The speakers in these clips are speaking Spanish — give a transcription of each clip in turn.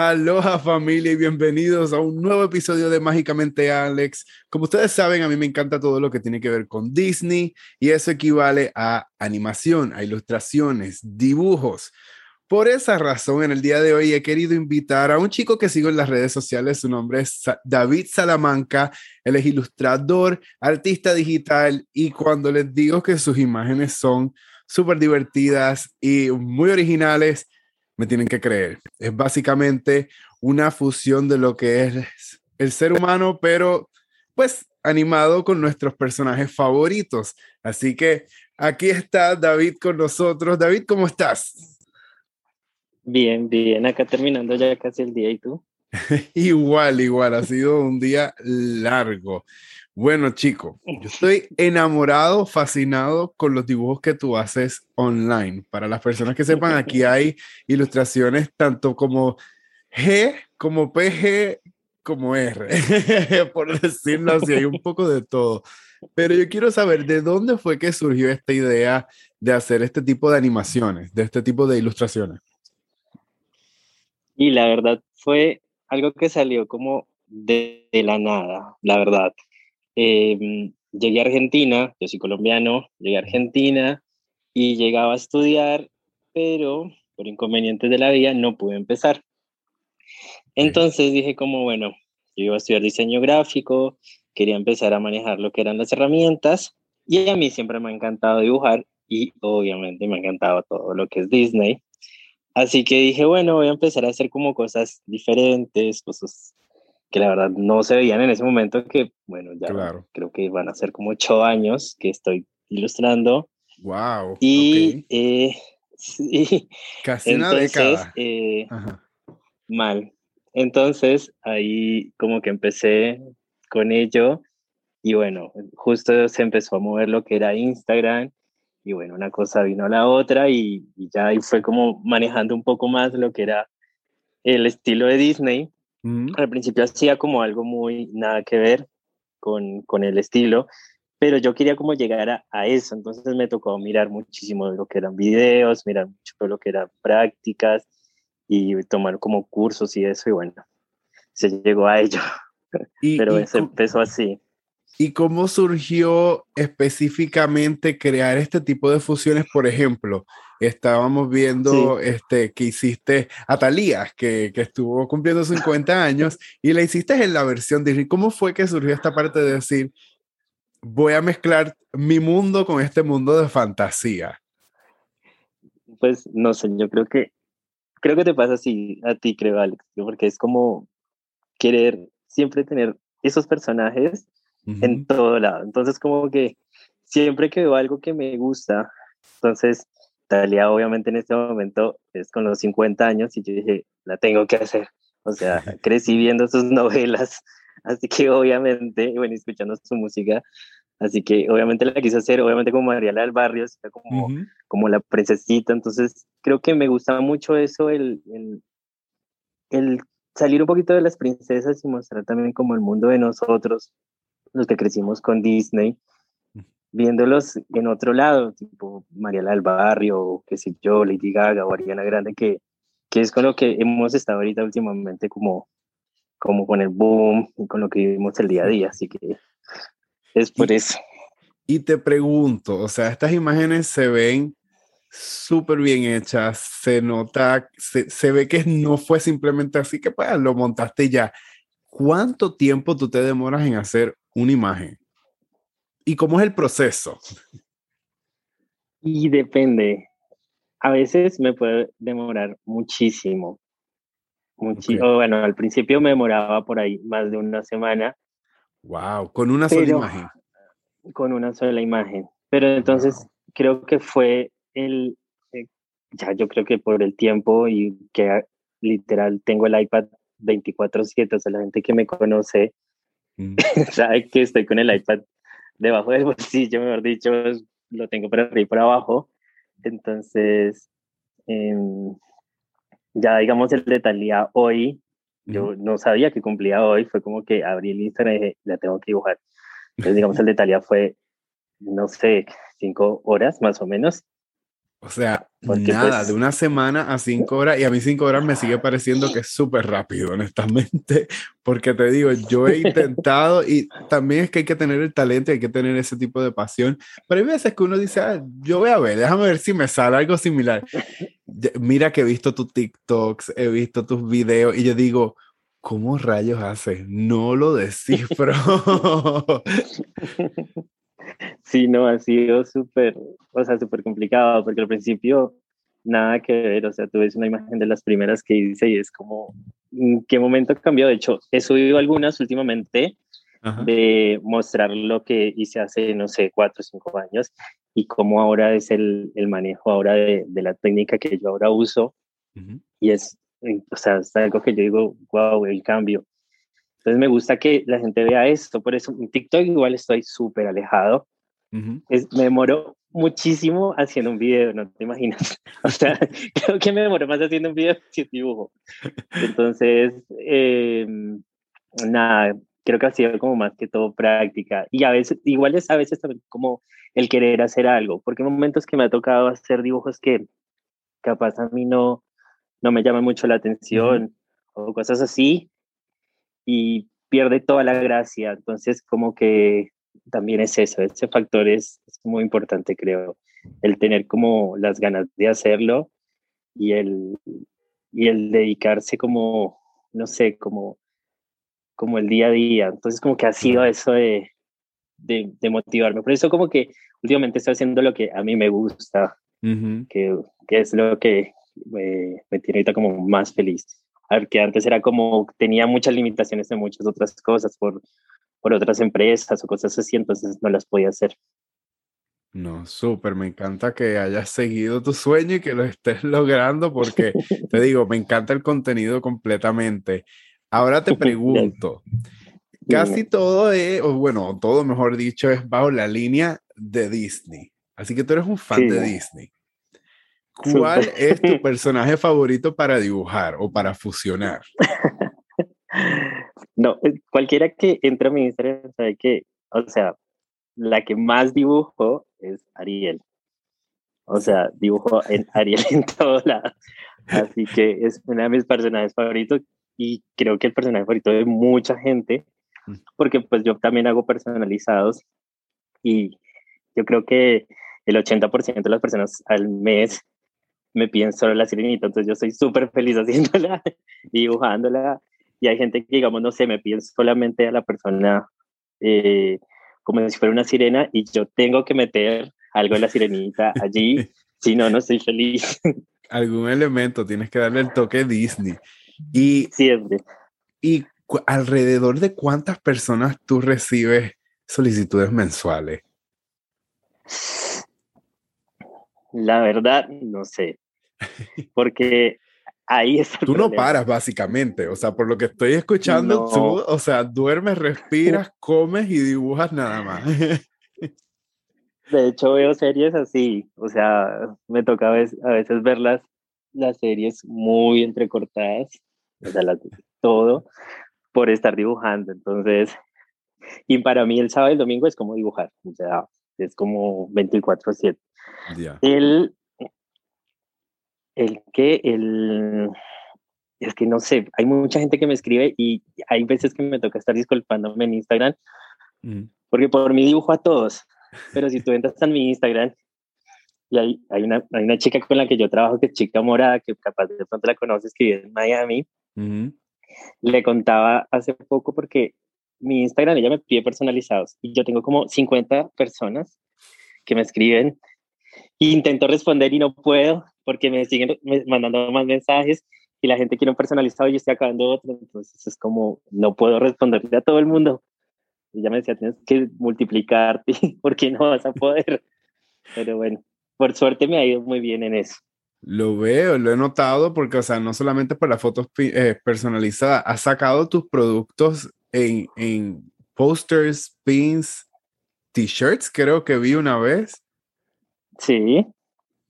Aloha familia y bienvenidos a un nuevo episodio de Mágicamente Alex. Como ustedes saben, a mí me encanta todo lo que tiene que ver con Disney y eso equivale a animación, a ilustraciones, dibujos. Por esa razón, en el día de hoy he querido invitar a un chico que sigo en las redes sociales. Su nombre es David Salamanca. Él es ilustrador, artista digital y cuando les digo que sus imágenes son súper divertidas y muy originales, me tienen que creer. Es básicamente una fusión de lo que es el ser humano, pero pues animado con nuestros personajes favoritos. Así que aquí está David con nosotros. David, ¿cómo estás? Bien, bien, acá terminando ya casi el día y tú. igual, igual, ha sido un día largo. Bueno, chico, yo estoy enamorado, fascinado con los dibujos que tú haces online. Para las personas que sepan, aquí hay ilustraciones tanto como G, como PG, como R, por decirlo así, hay un poco de todo. Pero yo quiero saber de dónde fue que surgió esta idea de hacer este tipo de animaciones, de este tipo de ilustraciones. Y la verdad fue algo que salió como de, la nada, la verdad. Em, llegué a Argentina, yo soy colombiano, llegué a Argentina y llegaba a estudiar, pero por inconvenientes de la vida no pude empezar. Entonces dije como, bueno, yo iba a estudiar diseño gráfico, quería empezar a manejar lo que eran las herramientas y a mí siempre me ha encantado dibujar y obviamente me ha encantado todo lo que es Disney. Así que dije, bueno, voy a empezar a hacer como cosas diferentes, cosas que la verdad no se veían en ese momento, que bueno, ya creo que van a ser como ocho años que estoy ilustrando. Wow. Y eh, casi una década. Eh, mal. Entonces ahí como que empecé con ello y bueno, justo se empezó a mover lo que era Instagram y bueno, una cosa vino a la otra y, ya ahí fue como manejando un poco más lo que era el estilo de Disney. Mm. Al principio hacía como algo muy nada que ver con, con el estilo, pero yo quería como llegar a, a, eso, entonces me tocó mirar muchísimo de lo que eran videos, mirar mucho de lo que eran prácticas y tomar como cursos y eso y bueno, se llegó a ello, pero se empezó así. ¿Y cómo surgió específicamente crear este tipo de fusiones? Por ejemplo, estábamos viendo este, que hiciste a Talía, que, que, estuvo cumpliendo 50 años, y la hiciste en la versión Disney. ¿Cómo fue que surgió esta parte de decir, voy a mezclar mi mundo con este mundo de fantasía? Pues no sé, yo creo que creo que te pasa así a ti, creo, Alex, porque es como querer siempre tener esos personajes en todo lado. Entonces, como que siempre que veo algo que me gusta, entonces, Talia obviamente en este momento es con los 50 años y yo dije, la tengo que hacer. O sea, crecí viendo sus novelas, así que obviamente, bueno, escuchando su música, así que obviamente la quise hacer, obviamente como Mariela del Barrio, como, como la princesita, entonces creo que me gusta mucho eso, el, el, el salir un poquito de las princesas y mostrar también como el mundo de nosotros, los que crecimos con Disney, viéndolos en otro lado, tipo Mariela del Barrio, qué sé yo, Lady Gaga o Ariana Grande, que, que es con lo que hemos estado ahorita últimamente como, como con el boom y con lo que vivimos el día a día, así que es por eso. Y te pregunto, o sea, estas imágenes se ven súper bien hechas, se nota, se, se, ve que no fue simplemente así que pues lo montaste ya. ¿Cuánto tiempo tú te demoras en hacer una imagen? ¿Y cómo es el proceso? Y depende. A veces me puede demorar muchísimo. Muchísimo. Bueno, al principio me demoraba por ahí más de una semana. Wow, con una sola imagen. Con una sola imagen. Pero entonces creo que fue el, eh, ya yo creo que por el tiempo y que literal tengo el iPad 24/7, o sea, la gente que me conoce. Sabe que estoy con el iPad debajo del bolsillo, mejor dicho, lo tengo por arriba y por abajo. Entonces, em, ya digamos el de Talía hoy, yo no sabía que cumplía hoy, fue como que abrí el Instagram y dije, la tengo que dibujar. Entonces, digamos, el de Talía fue, no sé, cinco horas más o menos. O sea, nada, de pues una semana a cinco horas, y a mí cinco horas me sigue pareciendo que es súper rápido, honestamente, porque te digo, yo he intentado y también es que hay que tener el talento, hay que tener ese tipo de pasión, pero hay veces que uno dice, ah, yo voy a ver, déjame ver si me sale algo similar. Mira que he visto tus TikToks, he visto tus videos y yo digo, ¿cómo rayos haces? No lo descifro. Sí, no, ha sido súper, o sea, súper complicado, porque al principio nada que ver, o sea, tú ves una imagen de las primeras que hice y es como, ¿en qué momento cambió? De hecho, he subido algunas últimamente de mostrar lo que hice hace, no sé, cuatro o cinco años y cómo ahora es el, el manejo ahora de, de, la técnica que yo ahora uso. Y es, o sea, es algo que yo digo, wow, el cambio. Entonces me gusta que la gente vea esto, por eso en TikTok igual estoy súper alejado. es, me demoro muchísimo haciendo un video, no te imaginas. O sea, creo que me demoro más haciendo un video que dibujo. Entonces, eh, nada, creo que ha sido como más que todo práctica. Y a veces, igual es a veces también como el querer hacer algo, porque hay momentos que me ha tocado hacer dibujos que capaz a mí no, no me llaman mucho la atención o cosas así, y pierde toda la gracia. Entonces, como que también es eso, ese factor es, muy importante, creo, el tener como las ganas de hacerlo y el, y el dedicarse como, no sé, como, como el día a día. Entonces, como que ha sido eso de, de, motivarme. Por eso, como que últimamente estoy haciendo lo que a mí me gusta, que, que, es lo que me, me tiene ahorita como más feliz que antes era como, tenía muchas limitaciones de muchas otras cosas por, por otras empresas o cosas así, entonces no las podía hacer. No, súper, me encanta que hayas seguido tu sueño y que lo estés logrando porque te digo, me encanta el contenido completamente. Ahora te pregunto, casi todo es, o bueno, todo mejor dicho, es bajo la línea de Disney. Así que tú eres un fan de Disney. ¿Cuál es tu personaje favorito para dibujar o para fusionar? No, eh, cualquiera que entre a mi Instagram sabe que, o sea, la que más dibujo es Ariel. O sea, dibujo en Ariel en todo lado. Así que es una de mis personajes favoritos y creo que el personaje favorito de mucha gente, mm. porque pues yo también hago personalizados y yo creo que el 80% de las personas al mes me piden solo la sirenita, entonces yo soy súper feliz haciéndola dibujándola. Y hay gente que, digamos, no sé, me piden solamente a la persona eh, como si fuera una sirena y yo tengo que meter algo de la sirenita allí, si no, no estoy feliz. Algún elemento, tienes que darle el toque Disney. Y, Siempre. ¿Y alrededor de cuántas personas tú recibes solicitudes mensuales? La verdad, no sé. Porque ahí es. tú no paras, básicamente. O sea, por lo que estoy escuchando, tú, o sea, duermes, respiras, comes y dibujas nada más. De hecho, veo series así. O sea, me toca a veces, a veces ver las, las series muy entrecortadas. O sea, todo por estar dibujando. Entonces, y para mí el sábado y el domingo es como dibujar. O sea, es como 24-7. El, el que, el, es que no sé, hay mucha gente que me escribe y hay veces que me toca estar disculpándome en Instagram, mm. porque por mí dibujo a todos, pero si tú entras en mi Instagram y hay, hay, una, hay una chica con la que yo trabajo, que es chica morada, que capaz de pronto la conoces, que vive en Miami, le contaba hace poco porque mi Instagram ella me pide personalizados y yo tengo como 50 personas que me escriben Intento responder y no puedo porque me siguen mandando más mensajes y la gente quiere un personalizado y yo estoy acabando otro. Entonces es como, no puedo responderle a todo el mundo. Y ya me decía, tienes que multiplicarte porque no vas a poder. Pero bueno, por suerte me ha ido muy bien en eso. Lo veo, lo he notado porque, o sea, no solamente por las fotos eh, personalizadas, has sacado tus productos en, en posters, pins, t-shirts, creo que vi una vez. Sí.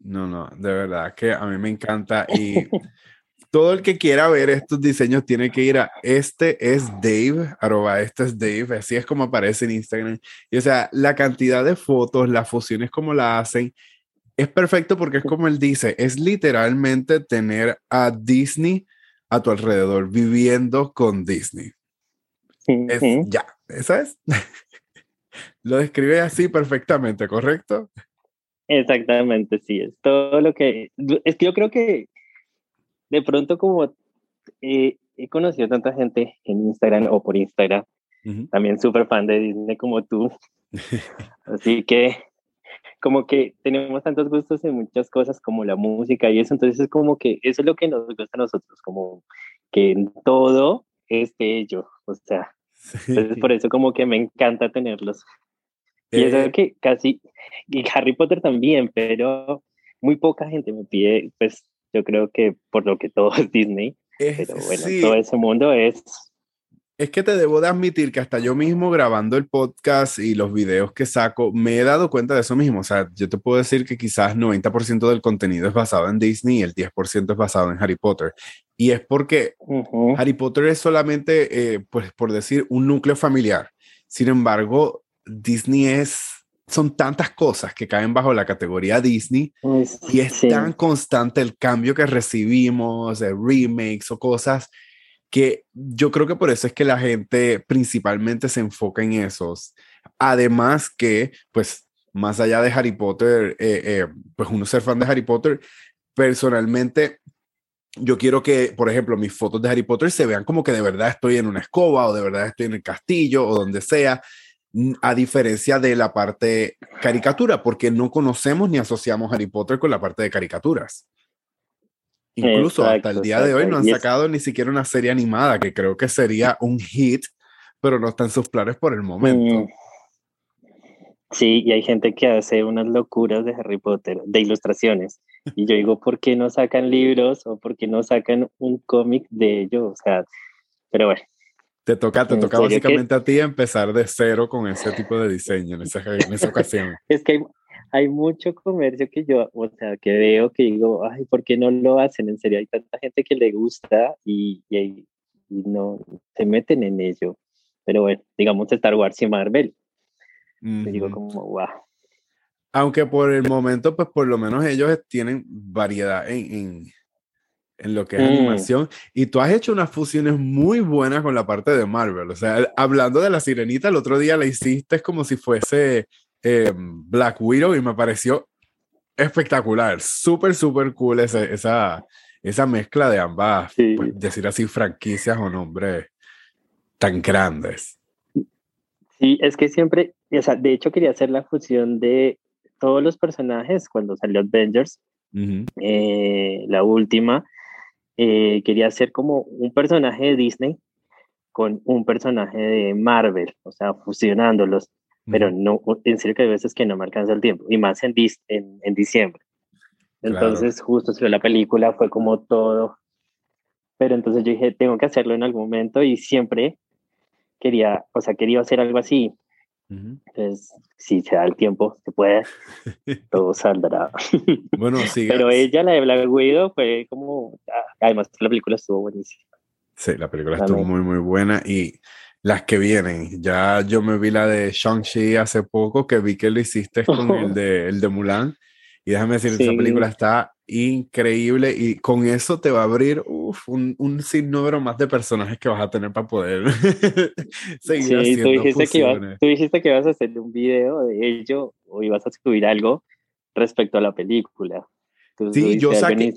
No, no, de verdad que a mí me encanta y todo el que quiera ver estos diseños tiene que ir a este es Dave, arroba este es Dave, así es como aparece en Instagram. Y o sea, la cantidad de fotos, las fusiones como la hacen, es perfecto porque es como él dice, es literalmente tener a Disney a tu alrededor, viviendo con Disney. Es, ya, ¿sabes? lo describe así perfectamente, ¿correcto? Exactamente, sí, es todo lo que... Es que yo creo que de pronto como eh, he conocido tanta gente en Instagram o por Instagram, también súper fan de Disney como tú, así que como que tenemos tantos gustos en muchas cosas como la música y eso, entonces es como que eso es lo que nos gusta a nosotros, como que en todo es bello, o sea, entonces por eso como que me encanta tenerlos. Y es eh, que casi, y Harry Potter también, pero muy poca gente me pide, pues yo creo que por lo que todo es Disney, pero bueno, todo ese mundo es... Es que te debo de admitir que hasta yo mismo grabando el podcast y los videos que saco, me he dado cuenta de eso mismo. O sea, yo te puedo decir que quizás 90% del contenido es basado en Disney y el 10% es basado en Harry Potter. Y es porque Harry Potter es solamente, eh, pues por decir, un núcleo familiar. Sin embargo, Disney es son tantas cosas que caen bajo la categoría Disney y es tan constante el cambio que recibimos de remakes o cosas que yo creo que por eso es que la gente principalmente se enfoca en esos. Además que, pues, más allá de Harry Potter, eh, eh, pues uno ser fan de Harry Potter, personalmente yo quiero que, por ejemplo, mis fotos de Harry Potter se vean como que de verdad estoy en una escoba o de verdad estoy en el castillo o donde sea a diferencia de la parte caricatura, porque no conocemos ni asociamos Harry Potter con la parte de caricaturas. Incluso hasta el día de hoy no han sacado ni siquiera una serie animada, que creo que sería un hit, pero no está en sus planes por el momento. Mm. Sí, y hay gente que hace unas locuras de Harry Potter, de ilustraciones. Y yo digo, ¿por qué no sacan libros o por qué no sacan un cómic de ellos? O sea, pero bueno, te toca, te toca básicamente a ti empezar de cero con ese tipo de diseño en esa, en esa ocasión. es que hay, hay, mucho comercio que yo, o sea, que veo que digo, ay, ¿por qué no lo hacen? En serio, hay tanta gente que le gusta y, y, no se meten en ello. Pero bueno, digamos Star Wars y Marvel. digo como, wow. Aunque por el momento, pues por lo menos ellos tienen variedad en, en en lo que es animación. Y tú has hecho unas fusiones muy buenas con la parte de Marvel. O sea, hablando de la sirenita, el otro día la hiciste como si fuese eh, Black Widow y me pareció espectacular. Súper, súper cool esa, esa, esa mezcla de ambas, pues, decir así, franquicias o nombres tan grandes. Sí, es que siempre, o sea, de hecho quería hacer la fusión de todos los personajes cuando salió Avengers, eh, la última, eh, quería hacer como un personaje de Disney con un personaje de Marvel, o sea, fusionándolos, pero no, en serio que hay veces que no me alcanza el tiempo, y más en, en, en diciembre. Entonces, justo justo la película, fue como todo, pero entonces yo dije, tengo que hacerlo en algún momento y siempre quería, o sea, quería hacer algo así, entonces, si se da el tiempo, se puede, todo saldrá. Bueno, sí. Pero ella, la de Black Widow, fue como. Ah, además, la película estuvo buenísima. Sí, la película estuvo muy, muy buena. Y las que vienen, ya yo me vi la de Shang-Chi hace poco, que vi que lo hiciste con el, de, el de Mulan. Y déjame decir, esa película está increíble y con eso te va a abrir un, un sinnúmero más de personajes que vas a tener para poder seguir sí, haciendo tú dijiste, que ibas, tú dijiste que ibas a hacer un video de ello o ibas a subir algo respecto a la película. sí, yo saqué,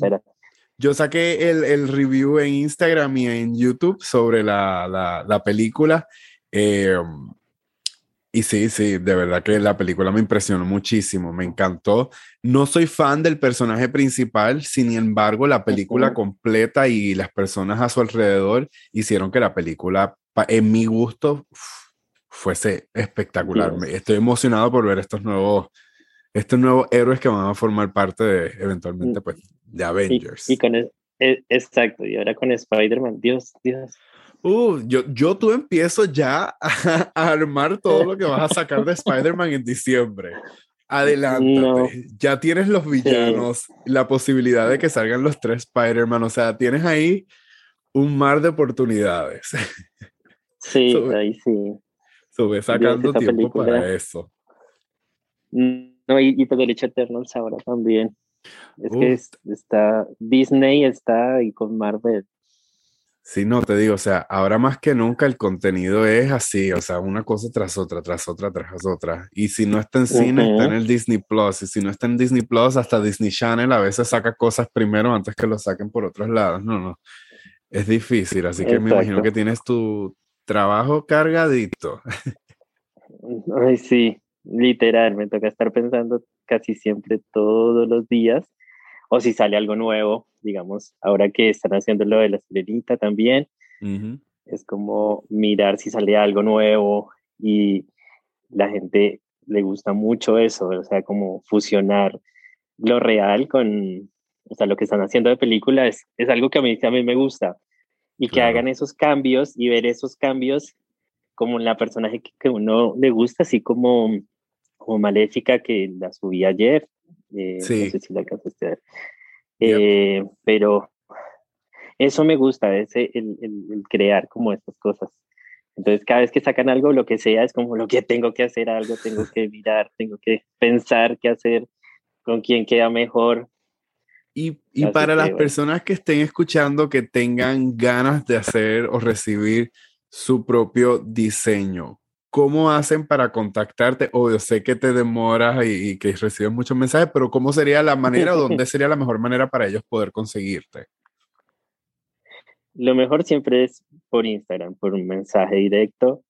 yo saqué el, el, review en Instagram y en YouTube sobre la, la, la película. Eh, y sí, sí, de verdad que la película me impresionó muchísimo, me encantó. No soy fan del personaje principal, sin embargo, la película completa y las personas a su alrededor hicieron que la película, en mi gusto, fuese espectacular. Estoy emocionado por ver estos nuevos, estos nuevos héroes que van a formar parte de, eventualmente, mm. pues, de Avengers. Y, con e, exacto, y ahora con Spider-Man, Dios, Dios. Uh, yo, yo tú empiezo ya a, armar todo lo que vas a sacar de Spider-Man en diciembre. Adelántate. Ya tienes los villanos, la posibilidad de que salgan los tres Spider-Man. O sea, tienes ahí un mar de oportunidades. Sí, ahí sí. Sube sacando tiempo para eso. No, y, y pues derecho Eternals ahora también. Es que está Disney está ahí con Marvel. Sí, no, te digo, o sea, ahora más que nunca el contenido es así, o sea, una cosa tras otra, tras otra, tras otra. Y si no está en cine, está en el Disney Plus. Y si no está en Disney Plus, hasta Disney Channel a veces saca cosas primero antes que lo saquen por otros lados. No, no. Es difícil, así que me imagino que tienes tu trabajo cargadito. Ay, sí, literal, me toca estar pensando casi siempre todos los días o si sale algo nuevo, digamos, ahora que están haciendo lo de la serenita también, es como mirar si sale algo nuevo y la gente le gusta mucho eso, o sea, como fusionar lo real con, o sea, lo que están haciendo de película es, es algo que a mí, mí me gusta. Y que hagan esos cambios y ver esos cambios como en la personaje que, que uno le gusta, así como, como Maléfica que la subí ayer, eh, no sé si la alcanzaste a ver. Eh, pero eso me gusta, ese, el, el, crear como estas cosas. Entonces, cada vez que sacan algo, lo que sea, es como lo que tengo que hacer algo, tengo que mirar, tengo que pensar qué hacer, con quién queda mejor. Y, y para las personas que estén escuchando, que tengan ganas de hacer o recibir su propio diseño, ¿cómo hacen para contactarte? Obvio, sé que te demoras y, que recibes muchos mensajes, pero ¿cómo sería la manera o dónde sería la mejor manera para ellos poder conseguirte? Lo mejor siempre es por Instagram, por un mensaje directo.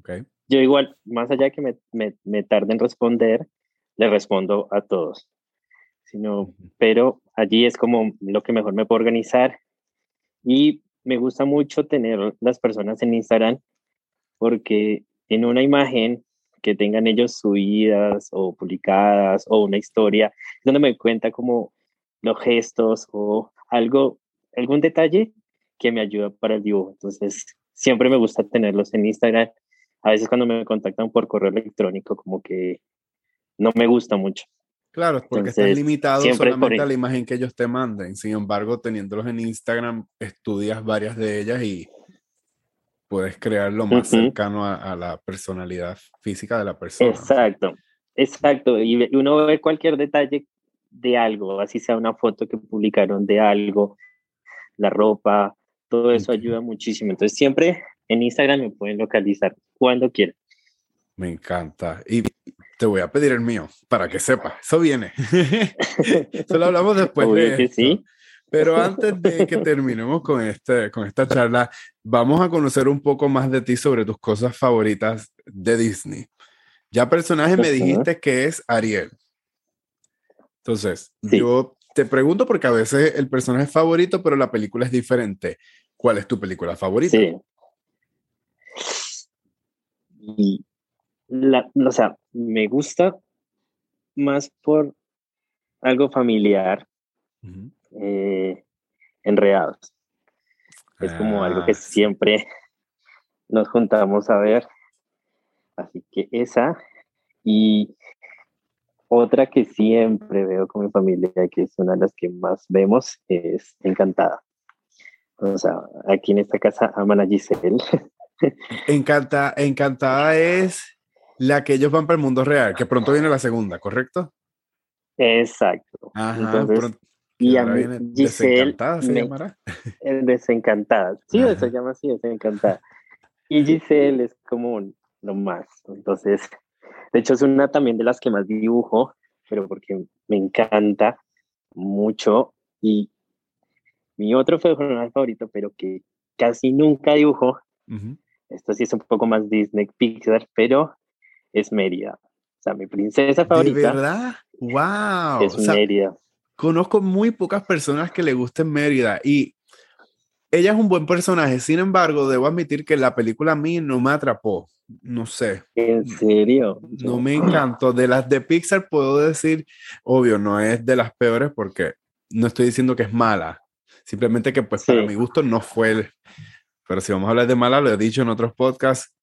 Okay. Yo igual, más allá que me, me, me tarde en responder, le respondo a todos. Sino, pero allí es como lo que mejor me puedo organizar. Y me gusta mucho tener las personas en Instagram porque en una imagen que tengan ellos subidas o publicadas o una historia, donde me cuenta como los gestos o algo, algún detalle que me ayuda para el dibujo. Entonces, siempre me gusta tenerlos en Instagram. A veces cuando me contactan por correo electrónico, como que no me gusta mucho. Claro, porque estás limitado solamente a la imagen que ellos te manden. Sin embargo, teniéndolos en Instagram, estudias varias de ellas y puedes crear lo más cercano a, la personalidad física de la persona. Exacto, exacto. Y uno ve cualquier detalle de algo, así sea una foto que publicaron de algo, la ropa, todo eso ayuda muchísimo. Entonces siempre en Instagram me pueden localizar cuando quieran. Me encanta. Y te voy a pedir el mío para que sepas. Eso viene. Solo hablamos después de sí. Pero antes de que terminemos con, este, con esta charla, vamos a conocer un poco más de ti sobre tus cosas favoritas de Disney. Ya personaje me dijiste que es Ariel. Entonces, yo te pregunto porque a veces el personaje es favorito, pero la película es diferente. ¿Cuál es tu película favorita? Sí. Y la, o sea, me gusta más por algo familiar eh, enredados. Es como algo que ah, siempre nos juntamos a ver. Así que esa y otra que siempre veo con mi familia, que es una de las que más vemos, es Encantada. O sea, aquí en esta casa aman a Giselle. Encanta, encantada es la que ellos van para el mundo real, que pronto viene la segunda, ¿correcto? Exacto. Entonces, y a mí, Giselle. Desencantada se llamará. Desencantada. Sí, se llama así, desencantada. Y Giselle es como lo más. Entonces, de hecho, es una también de las que más dibujo, pero porque me encanta mucho. Y mi otro personaje favorito, pero que casi nunca dibujo, esto sí es un poco más Disney Pixar, pero es Mérida. O sea, mi princesa favorita. ¿De verdad? ¡Wow! Es Mérida conozco muy pocas personas que le gusten Mérida y ella es un buen personaje. Sin embargo, debo admitir que la película a mí no me atrapó. No sé. ¿En serio? No me encantó. De las de Pixar puedo decir, obvio, no es de las peores porque no estoy diciendo que es mala. Simplemente que pues para mi gusto no fue el... Pero si vamos a hablar de mala, lo he dicho en otros podcasts,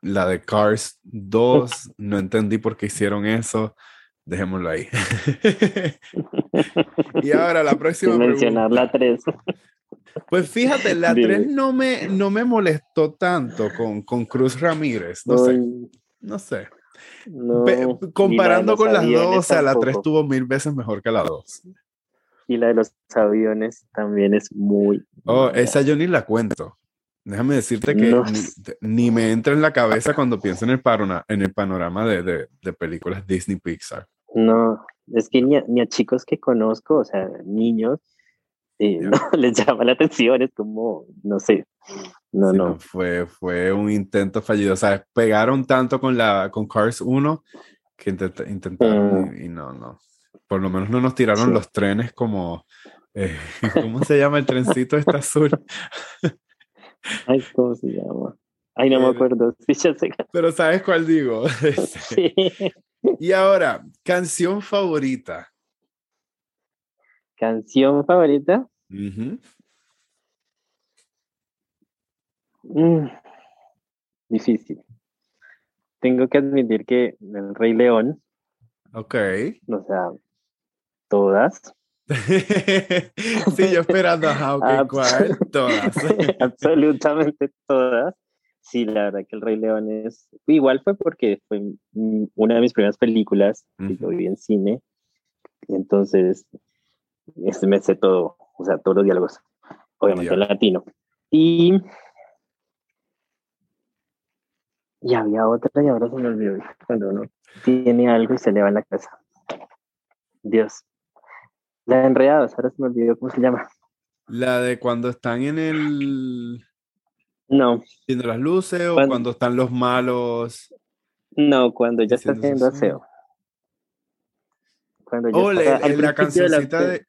la de Cars 2, no entendí por qué hicieron eso. Dejémoslo ahí. y ahora la próxima. mencionar la 3. Pues fíjate, la 3 no me, no me molestó tanto con, con Cruz Ramírez. No sé. No sé. comparando con las dos, o sea, la 3 tuvo mil veces mejor que la 2. Y la de los aviones también es muy... Oh, esa yo ni la cuento. Déjame decirte que ni, me entra en la cabeza cuando pienso en el, en el panorama de, de, películas Disney Pixar. No, es que ni a, chicos que conozco, o sea, niños, eh, no les llama la atención, es como, no sé, no, no. Fue, fue un intento fallido, o sea, pegaron tanto con, la, con Cars 1 que intentaron mm. y, no, no. Por lo menos no nos tiraron los trenes como, eh, ¿cómo se llama el trencito este azul? Ay, ¿cómo se llama? Ay, no me acuerdo. Pero ¿sabes cuál digo? sí. Y ahora, canción favorita. ¿Canción favorita? Mm, difícil. Tengo que admitir que El Rey León. Ok. O sea, todas. sí, yo esperando, a okay, ¿cuál? Todas. Absolutamente todas. Sí, la verdad que El Rey León es. Igual fue porque fue una de mis primeras películas que yo vi en cine. Entonces, este, me sé todo, o sea, todos los diálogos, obviamente en latino. Y. Y había otra y ahora se me olvidó. Cuando uno tiene algo y se le va en la casa. Dios. La de Enredados, ahora se me olvidó cómo se llama. La de cuando están en el. No. Viendo las luces o cuando, están los malos. No, cuando ya está haciendo aseo. Cuando ya oh, está, la, la cancioncita de,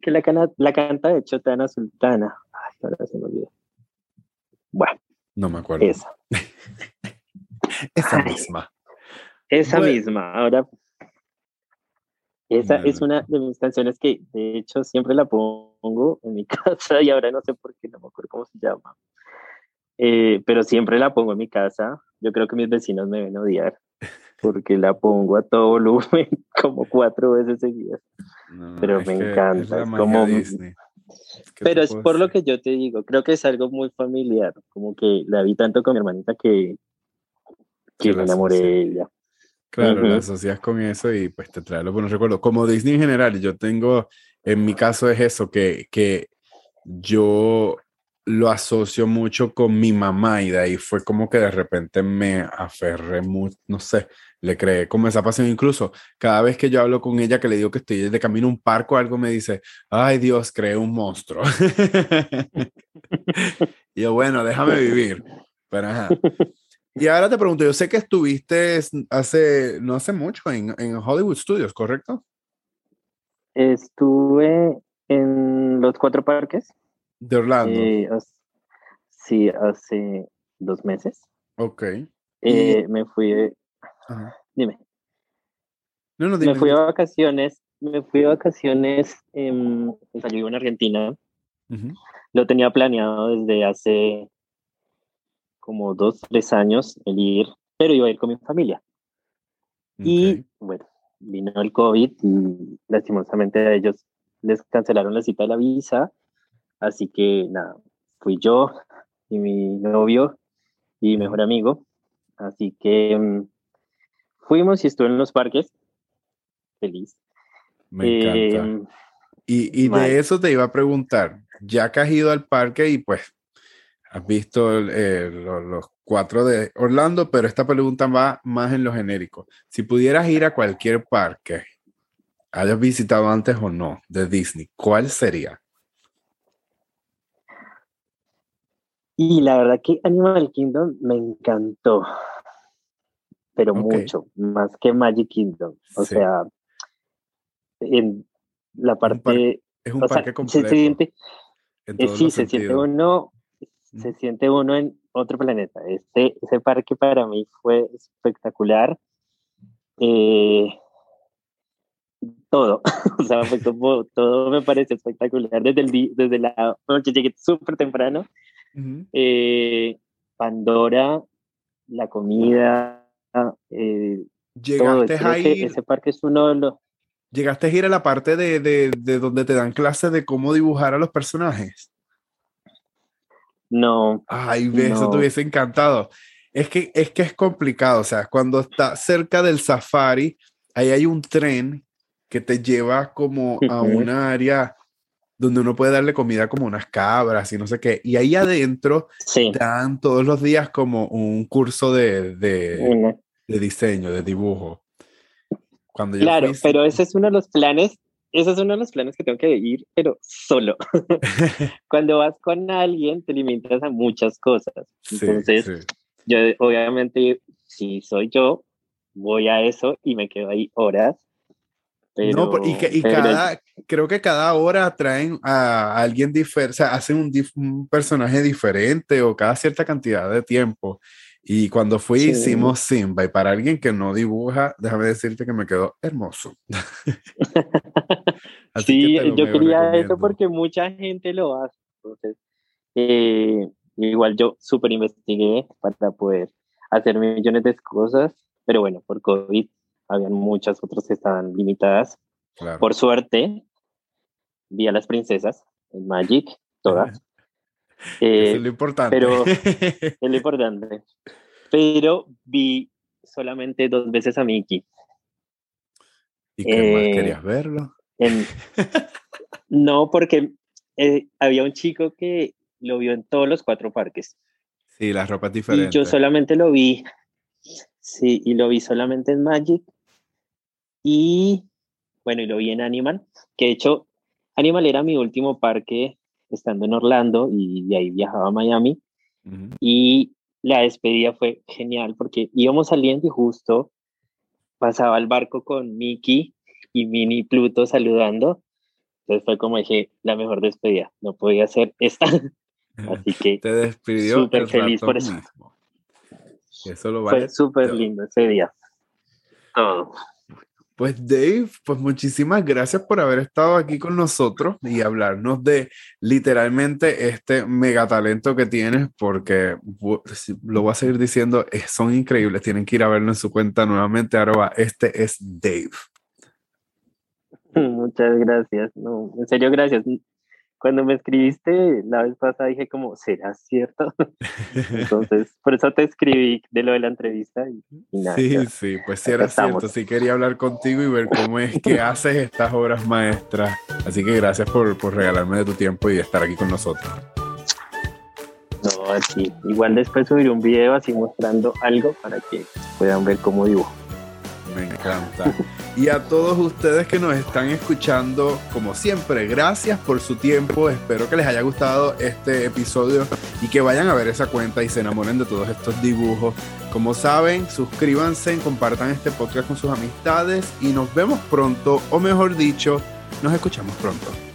Que la, cana, la canta de Chotana Sultana. Ay, ahora se me olvidó. Bueno. No me acuerdo. Esa. esa misma. Esa misma. Ahora esa es una de mis canciones que de hecho siempre la pongo en mi casa y ahora no sé por qué, no me acuerdo cómo se llama. Eh, pero siempre la pongo en mi casa. Yo creo que mis vecinos me ven odiar porque la pongo a todo volumen como cuatro veces seguidas. pero me encanta. Es como... Pero es por lo que yo te digo, creo que es algo muy familiar, como que la vi tanto con mi hermanita que, que me enamoré de ella. Claro, lo asocias con eso y pues te trae los buenos recuerdos. Como Disney en general, yo tengo, en mi caso es eso, que, que yo lo asocio mucho con mi mamá y de ahí fue como que de repente me aferré mucho, no sé, le creé como esa pasión. Incluso cada vez que yo hablo con ella, que le digo que estoy de camino a un parque o algo, me dice, ay Dios, creé un monstruo. y yo, bueno, déjame vivir. Pero ajá. Y ahora te pregunto, yo sé que estuviste hace, no hace mucho en, en Hollywood Studios, ¿correcto? Estuve en los cuatro parques. De Orlando. Eh, sí, hace dos meses. Ok. Eh, me fui. Dime. No, no, dime. Me fui a vacaciones. Me fui a vacaciones. En, o sea, yo vivo en Argentina. Lo tenía planeado desde hace como dos, tres años el ir, pero iba a ir con mi familia. Y bueno, vino el COVID y lastimosamente a ellos les cancelaron la cita de la visa, así que nada, fui yo y mi novio y mejor amigo, así que mm, fuimos y estuve en los parques, feliz. Me encanta. Em, y, y de eso te iba a preguntar, ya que has ido al parque y pues has visto eh, los, cuatro de Orlando, pero esta pregunta va más en lo genérico. Si pudieras ir a cualquier parque, hayas visitado antes o no, de Disney, ¿cuál sería? Y la verdad que Animal Kingdom me encantó, pero mucho, más que Magic Kingdom. O sea, en la parte... es un parque completo. Se siente, eh, sí, se siente uno se siente uno en otro planeta. Este, ese parque para mí fue espectacular. Eh, todo, o sea, fue como, todo me parece espectacular desde, el desde la noche, llegué súper temprano. Eh, Pandora, la comida, eh, Llegaste a ir, ese parque es uno de los... ¿Llegaste a ir a la parte de, de, de donde te dan clases de cómo dibujar a los personajes? No. Ay, eso te hubiese encantado. Es que, es que es complicado, o sea, cuando está cerca del safari, ahí hay un tren que te lleva como a un área donde uno puede darle comida como unas cabras y no sé qué. Y ahí adentro dan todos los días como un curso de, de, diseño, de dibujo. Cuando claro, pero ese es uno de los planes, ese es uno de los planes que tengo que ir, pero solo. Cuando vas con alguien te limitas a muchas cosas. Entonces, yo obviamente, si soy yo, voy a eso y me quedo ahí horas no, y, y cada, creo que cada hora traen a alguien diferente, o sea, hacen un, personaje diferente o cada cierta cantidad de tiempo. Y cuando fui hicimos Simba y para alguien que no dibuja, déjame decirte que me quedó hermoso. sí, yo quería eso porque mucha gente lo hace. Entonces, eh, igual yo súper investigué para poder hacer millones de cosas, pero bueno, por COVID habían muchas otras que estaban limitadas. Por suerte, vi a las princesas en Magic, todas. es lo importante. Pero es lo importante. Pero vi solamente dos veces a Mickey. ¿Y qué más eh, querías verlo? no, porque eh, había un chico que lo vio en todos los cuatro parques. Sí, las ropas diferentes. Y yo solamente lo vi. Sí, y lo vi solamente en Magic y bueno, y lo vi en Animal, que de hecho Animal era mi último parque estando en Orlando y de ahí viajaba a Miami. Y la despedida fue genial porque íbamos saliendo y justo pasaba el barco con Mickey y Minnie Pluto saludando. Entonces fue como dije, la mejor despedida, no podía ser esta. Así que te despidió súper feliz por eso. Eso lo vale. Fue súper lindo ese día. Todo. Pues Dave, pues muchísimas gracias por haber estado aquí con nosotros y hablarnos de literalmente este mega talento que tienes, porque lo voy a seguir diciendo, son increíbles, tienen que ir a verlo en su cuenta nuevamente, arroba, este es Dave. Muchas gracias, no, en serio gracias cuando me escribiste la vez pasada dije como, ¿será cierto? Entonces, por eso te escribí de lo de la entrevista y, nada. Sí, sí, pues sí era cierto, sí quería hablar contigo y ver cómo es que haces estas obras maestras. Así que gracias por, por regalarme de tu tiempo y estar aquí con nosotros. No, aquí. Igual después subiré un video así mostrando algo para que puedan ver cómo dibujo. Me encanta. Y a todos ustedes que nos están escuchando, como siempre, gracias por su tiempo. Espero que les haya gustado este episodio y que vayan a ver esa cuenta y se enamoren de todos estos dibujos. Como saben, suscríbanse, compartan este podcast con sus amistades y nos vemos pronto, o mejor dicho, nos escuchamos pronto.